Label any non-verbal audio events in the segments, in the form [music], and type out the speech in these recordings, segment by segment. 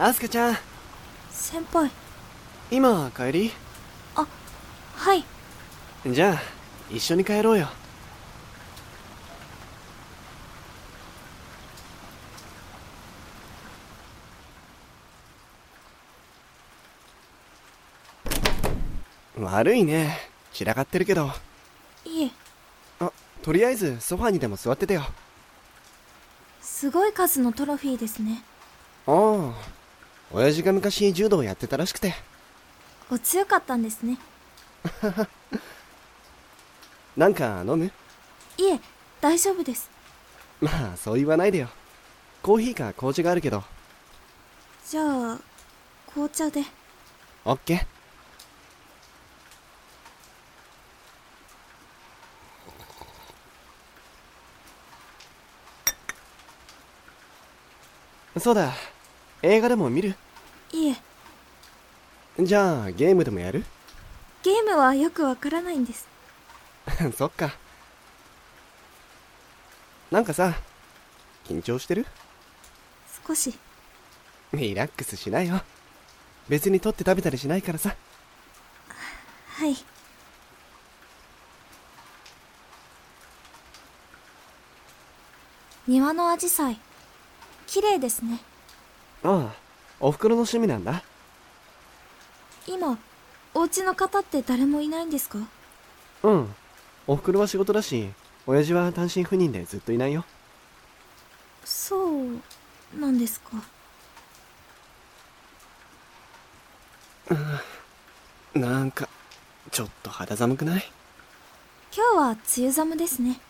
アスカちゃん。先輩。今帰り？あはい。じゃあ一緒に帰ろうよ。悪いね。散らかってるけど。いえ。あとりあえずソファにでも座っててよ。すごい数のトロフィーですね。ああ親父が昔柔道やってたらしくて。お強かったんですね。[laughs] なんか飲む？いえ大丈夫です。まあそう言わないでよ。コーヒーか紅茶があるけど。じゃあ紅茶で。オッケー。そうだ映画でも見る？いえ。じゃあゲームでもやる？ゲームはよくわからないんです。[laughs] そっか。なんかさ緊張してる？少し。リラックスしないよ。別に取って食べたりしないからさ。はい。庭のアジサイ。綺麗ですねああおふくろの趣味なんだ。今お家の方って誰もいないんですか？うん。おふくろは仕事だし親父は単身赴任でずっといないよ。そうなんですか。なんかちょっと肌寒くない？今日は梅雨寒ですね。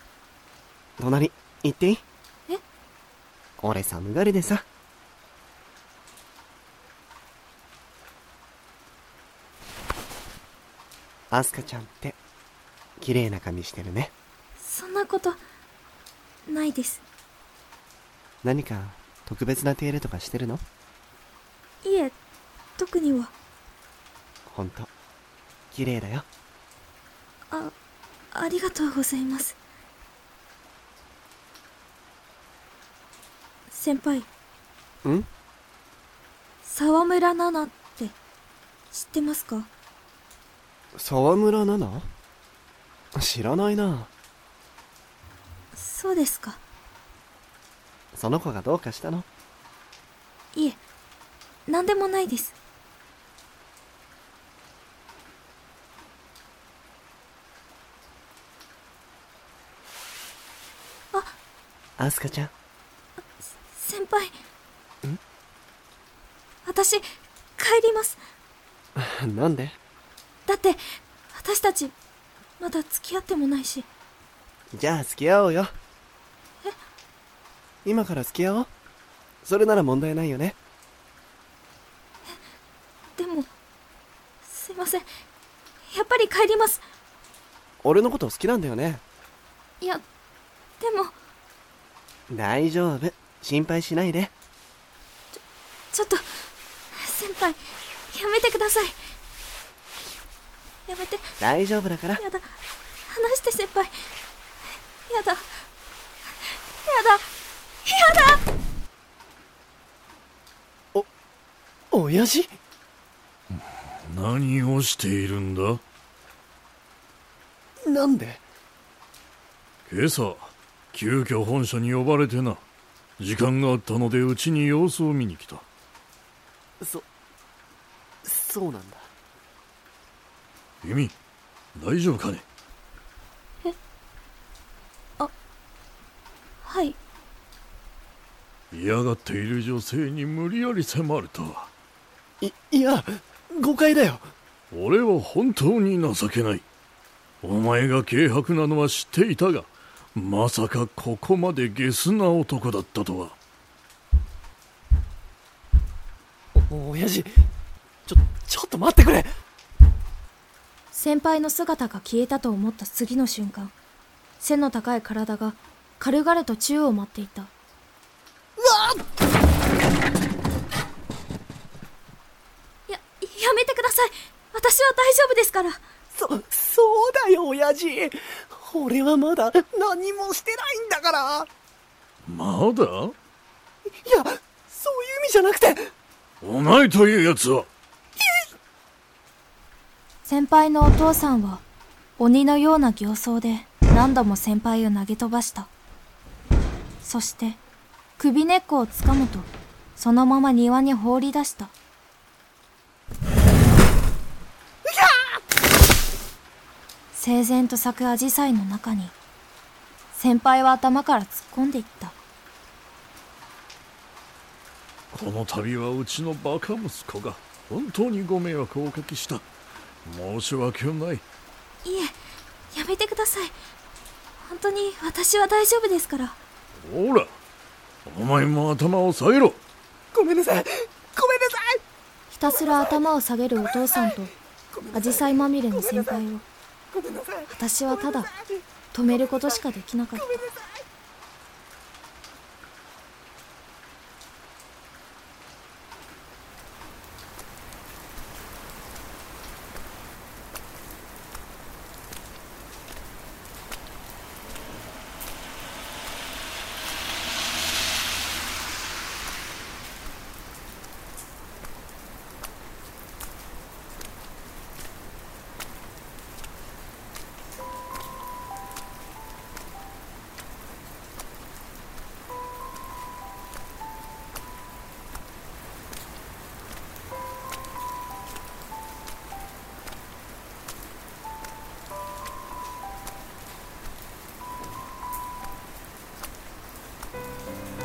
隣行っていい？え？俺寒がりでさアスカちゃんって綺麗な髪してるね。そんなことないです。何か特別な手入れとかしてるの？いえ特には。ほんと綺麗だよ。あありがとうございます。先輩。ん？沢村奈々って知ってますか？沢村奈々？知らないな。そうですか。その子がどうかしたの？いえ何でもないです。アスカちゃん。先輩。ん？私帰ります。なんで？だって私たちまだ付き合ってもないし。じゃあ付き合おうよ。え？今から付き合おう。それなら問題ないよね。でもすいません。やっぱり帰ります。俺のこと好きなんだよね。いやでも。大丈夫。心配しないで。ちょっと先輩やめてくださいやめて。大丈夫だから。やだ。話して先輩。やだ。やだ。やだ。親父？何をしているんだ？なんで？今朝急遽本社に呼ばれてな。時間があったのでうちに様子を見に来た。そそうなんだ君大丈夫かね？はい。嫌がっている女性に無理やり迫るとは。いいや誤解だよ。俺は本当に情けない。お前が軽薄なのは知っていたがまさかここまでゲスな男だったとは。お親父ちょちょっと待ってくれ先輩の姿が消えたと思った次の瞬間背の高い体が軽々と宙を舞っていた。ややめてください！私は大丈夫ですから。そそうだよ親父。俺はまだ何もしてないんだから。まだ？いやそういう意味じゃなくて。お前という奴は先輩のお父さんは鬼のような形相で何度も先輩を投げ飛ばした。そして首根っこをつかむとそのまま庭に放り出した。整然と咲くアジサイの中に先輩は頭から突っ込んでいった。この度はうちのバカ息子が本当にご迷惑をおかけした。申し訳ない。いえやめてください。本当に私は大丈夫ですから。ほらお前も頭を下げろ。ごめんなさい。ごめんなさい。ひたすら頭を下げるお父さんとアジサイまみれの先輩を。私はただ止めることしかできなかった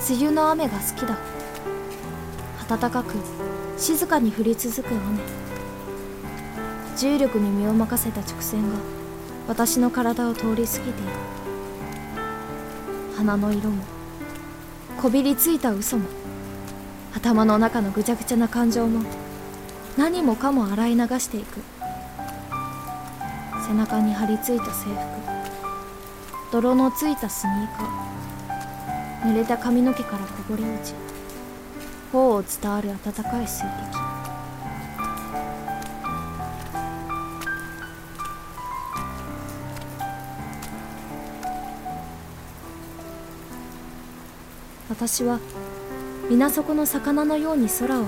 梅雨の雨が好きだ。暖かく静かに降り続く雨。重力に身を任せた直線が私の体を通り過ぎていく花の色もこびりついた嘘も頭の中のぐちゃぐちゃな感情も何もかも洗い流していく。背中に張り付いた制服泥のついたスニーカー。濡れた髪の毛からこぼれ落ち頬を伝わる温かい水滴。私は水底の魚のように空を仰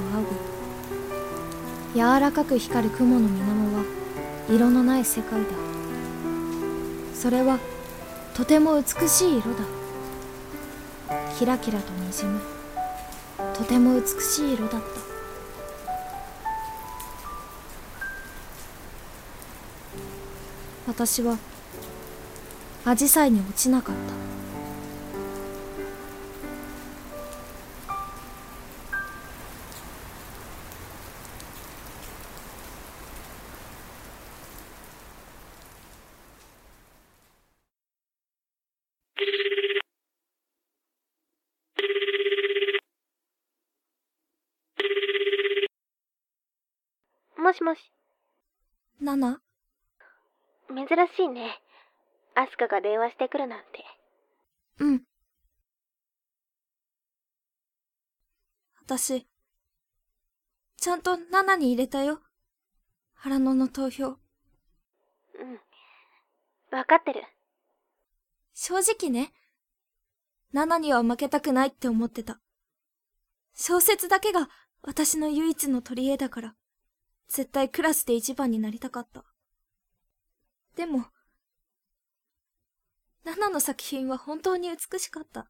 ぐ。柔らかく光る雲の水面は色のない世界だ。それはとても美しい色だ。キラキラとにじむ。とても美しい色だった。私はアジサイに落ちなかったもしもし、ナナ？珍しいね。アスカが電話してくるなんて。うん私ちゃんとナナに入れたよ腹野の投票うん。わかってる。正直ねナナには負けたくないって思ってた小説だけが私の唯一の取り柄だから絶対クラスで一番になりたかったでもナナの作品は本当に美しかった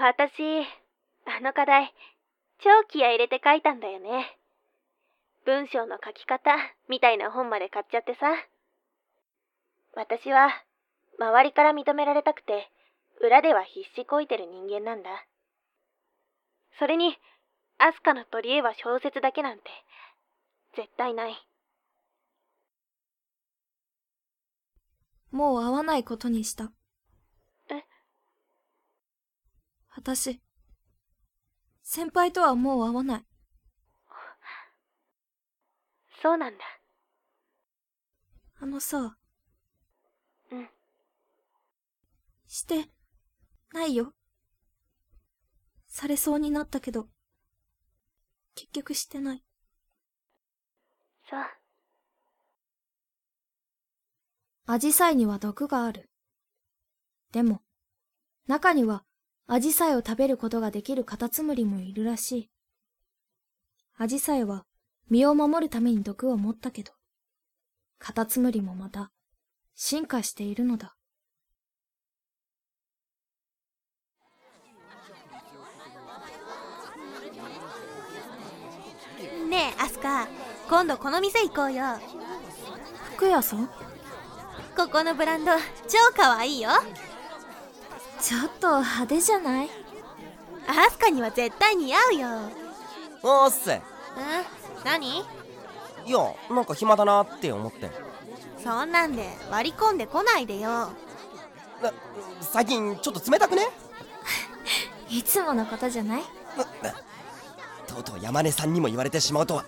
私、あの課題、超気合入れて書いたんだよね。文章の書き方、みたいな本まで買っちゃってさ。私は、周りから認められたくて、裏では必死こいてる人間なんだ。それに、アスカの取り柄は小説だけなんて、絶対ない。もう会わないことにした。え？私、先輩とはもう会わない。そうなんだ。あのさ、うん。して、ないよ。されそうになったけど、結局してない。そう。アジサイには毒がある。でも、中にはアジサイを食べることができるカタツムリもいるらしい。アジサイは身を守るために毒を持ったけど、カタツムリもまた進化しているのだ。ねえアスカ今度この店行こうよ。服屋さん？ここのブランド超可愛いよ。ちょっと派手じゃない？アスカには絶対似合うよ。おーっすいん？何？やなんか暇だなって思って。そんなんで割り込んでこないでよ。な最近ちょっと冷たくね？[laughs] いつものことじゃない？[laughs] とうとう山根さんにも言われてしまうとは。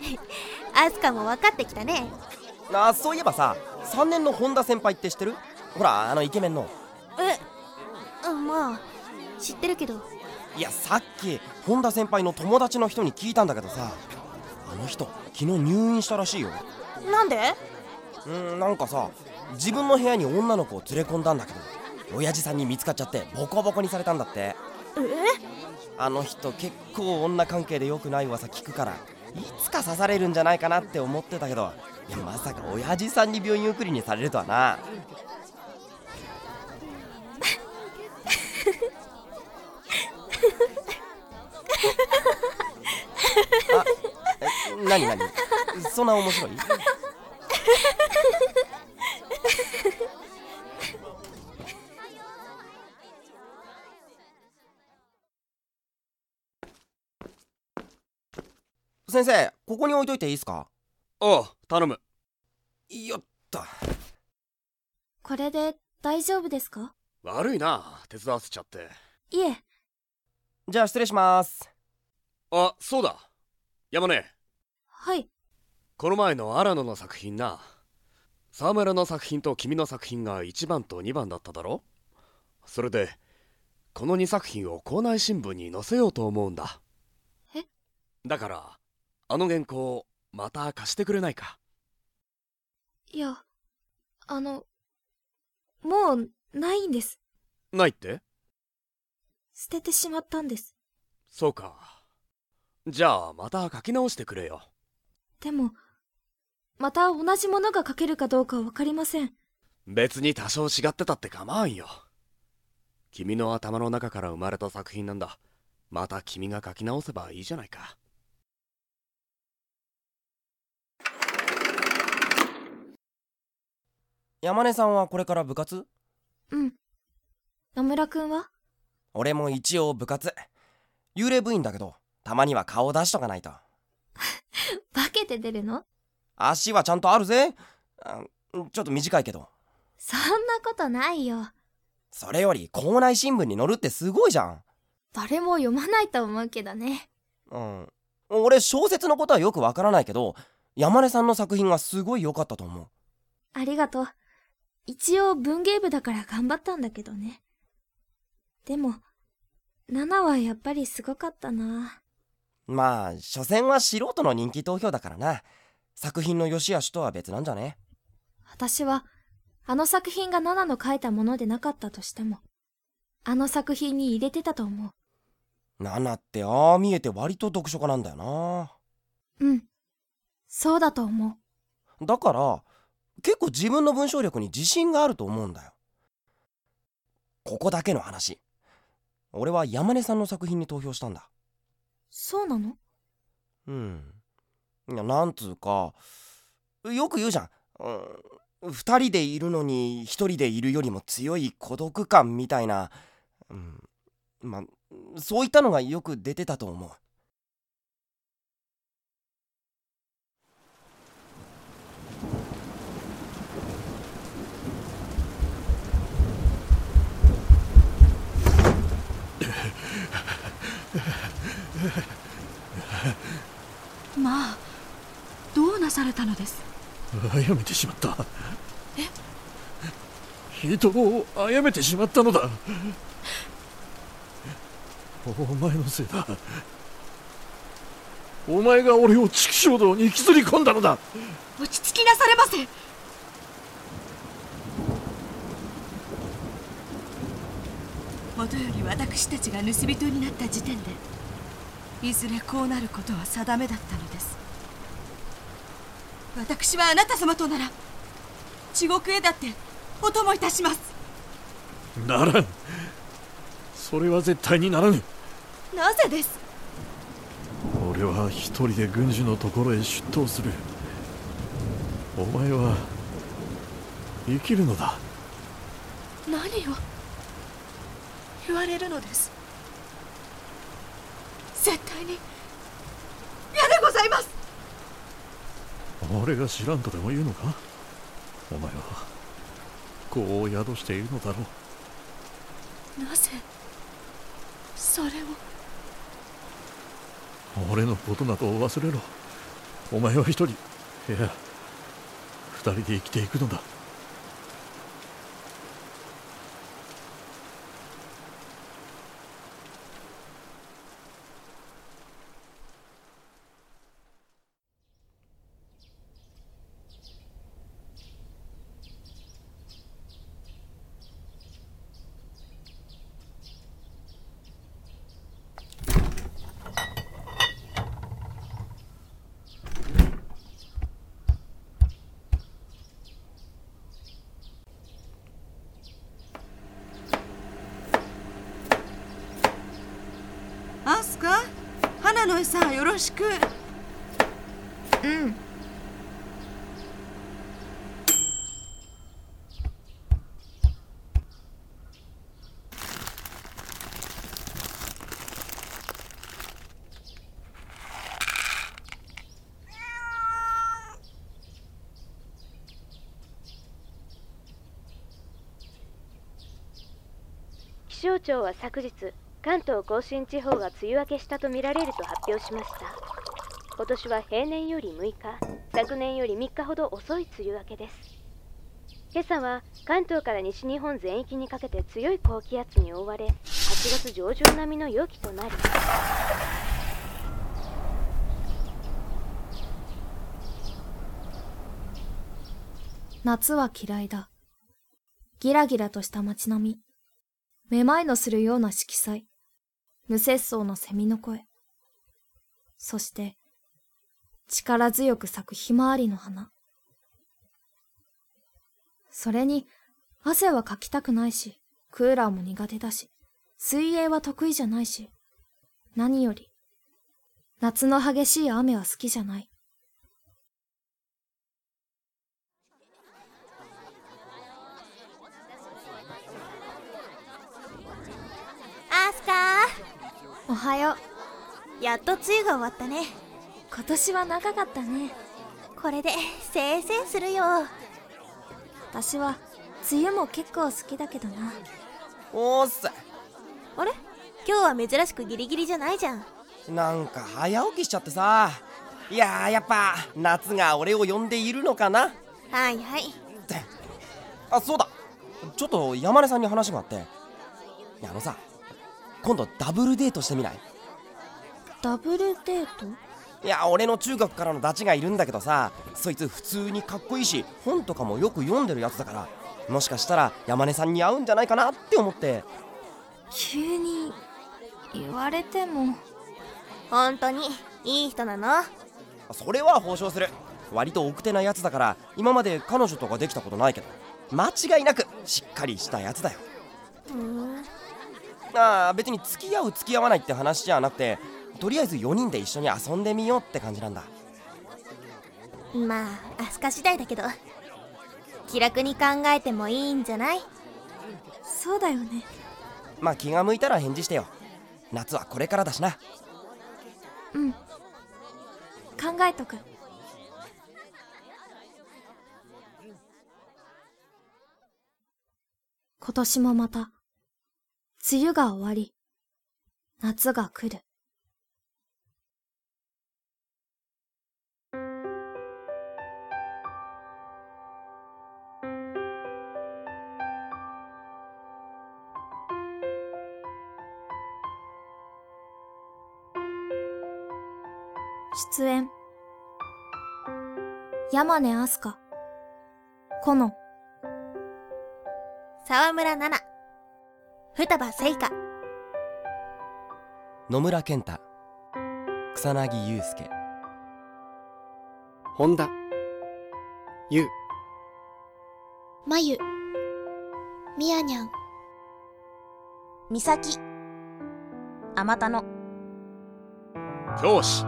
[laughs] アスカも分かってきたね。あそういえばさ3年の本田先輩って知ってる？ほらあのイケメンの。えうんまあ知ってるけど。いやさっき本田先輩の友達の人に聞いたんだけどさあの人昨日入院したらしいよ。なんで？うんなんかさ自分の部屋に女の子を連れ込んだんだけど親父さんに見つかっちゃってボコボコにされたんだって。え？あの人結構女関係で良くない噂聞くからいつか刺されるんじゃないかなって思ってたけどいやまさか親父さんに病院送りにされるとはな。[laughs] あえ何何？そんな面白い？先生ここに置いといていいですか？おう頼む。よっと。これで大丈夫ですか？悪いな手伝わせちゃって。いえ、じゃあ失礼します。あそうだ。山根はい。この前の荒野の作品な。沢村の作品と君の作品が1番と2番だっただろ？それでこの2作品を校内新聞に載せようと思うんだ。え？だからあの原稿また貸してくれないか？いや、あの、もう、ないんです。ないって？捨ててしまったんです。そうか。じゃあまた書き直してくれよ。でも、また同じものが書けるかどうかわかりません。別に多少違ってたって構わんよ。君の頭の中から生まれた作品なんだ。また君が書き直せばいいじゃないか山根さんはこれから部活？うん。野村くんは？俺も一応部活。幽霊部員だけどたまには顔出しとかないと。[laughs] 化けて出るの？足はちゃんとあるぜ。あちょっと短いけど。そんなことないよ。それより校内新聞に載るってすごいじゃん。誰も読まないと思うけどね。うん。俺小説のことはよくわからないけど山根さんの作品がすごい良かったと思う。ありがとう。一応文芸部だから頑張ったんだけどね。でも、7はやっぱりすごかったな。まあ所詮は素人の人気投票だからな作品の良し悪しとは別なんじゃね？私は、あの作品が7の書いたものでなかったとしても、あの作品に入れてたと思ナナってああ見えて割と読書家なんだよなう。うん。そうだと思う。だから結構自分の文章力に自信があると思うんだよ。ここだけの話。俺は山根さんの作品に投票したんだ。そうなの？うん。いやなんつうかよく言うじゃん、うん、二人でいるのに一人でいるよりも強い孤独感みたいな、うん、まあそういったのがよく出てたと思う [laughs] まあどうなされたのです？殺めてしまった。人を殺めてしまったのだ。お前のせいだ。お前が俺を畜生道に引きずり込んだのだ。落ち着きなされませ。もとより私たちが盗人になった時点でいずれこうなることは定めだったのです。私はあなた様となら地獄へだってお供いたします。ならん。それは絶対にならぬ。なぜです？俺は一人で軍司のところへ出頭する。お前は生きるのだ。何を言われるのです？絶対に嫌でございます。俺が知らんとでも言うのか？お前は子を宿しているのだろう。なぜそれを？俺のことなど忘れろ。お前は一人いや二人で生きていくのだアスカ花の餌よろしく。うん。気象庁は昨日関東甲信地方が梅雨明けしたとみられると発表しました今年は平年より6日昨年より3日ほど遅い梅雨明けです今朝は関東から西日本全域にかけて強い高気圧に覆われ8月上旬並みの陽気となり夏は嫌いだ。ギラギラとした街並み。めまいのするような色彩。無節操の蝉の声。そして、力強く咲くひまわりの花。それに、汗はかきたくないし、クーラーも苦手だし、水泳は得意じゃないし、何より、夏の激しい雨は好きじゃない。アスカおはよう。やっと梅雨が終わったね。今年は長かったね。これでせいせいするよ。私は、梅雨も結構好きだけどな。おーっすあれ？今日は珍しくギリギリじゃないじゃん。なんか早起きしちゃってさ。いやーやっぱ夏が俺を呼んでいるのかな。はいはい。って。あそうだ。ちょっと山根さんに話があって。あのさ今度ダブルデートしてみない？ダブルデート？いや俺の中学からのダチがいるんだけどさそいつ普通にかっこいいし本とかもよく読んでるやつだからもしかしたら山根さんに合うんじゃないかなって思って。急に、言われても。本当にいい人なの？それは保証する。割と奥手なやつだから今まで彼女とかできたことないけど間違いなくしっかりしたやつだよ。うああ別に付き合う付き合わないって話じゃなくてとりあえず4人で一緒に遊んでみようって感じなんだまあアスカ次第だけど気楽に考えてもいいんじゃない？そうだよね。まあ気が向いたら返事してよ夏はこれからだしなうん。考えとく。今年もまた、梅雨が終わり、夏が来る。出演。山根明日香。コノ沢村奈々。双葉聖華野村健太。草薙祐介。本田。ゆう。まゆ。みやにゃん。美咲。あたの。教師。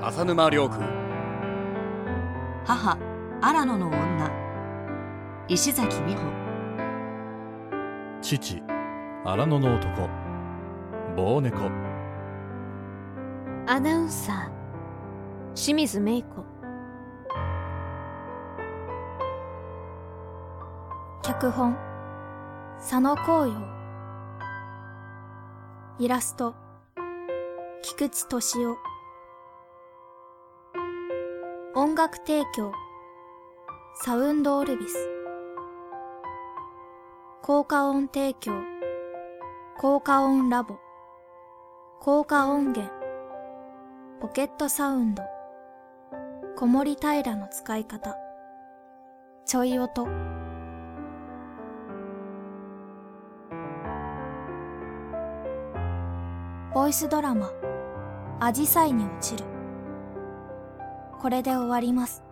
浅沼亮君母荒野の女。石崎美穂父荒野の男棒猫。アナウンサー清水芽子。脚本佐野紅葉イラスト菊池敏夫。音楽提供サウンドオルビス。効果音提供。効果音ラボ。効果音源。ポケットサウンド。子守平の使い方。ちょい音。ボイスドラマ「アジサイに落ちる」これで終わります。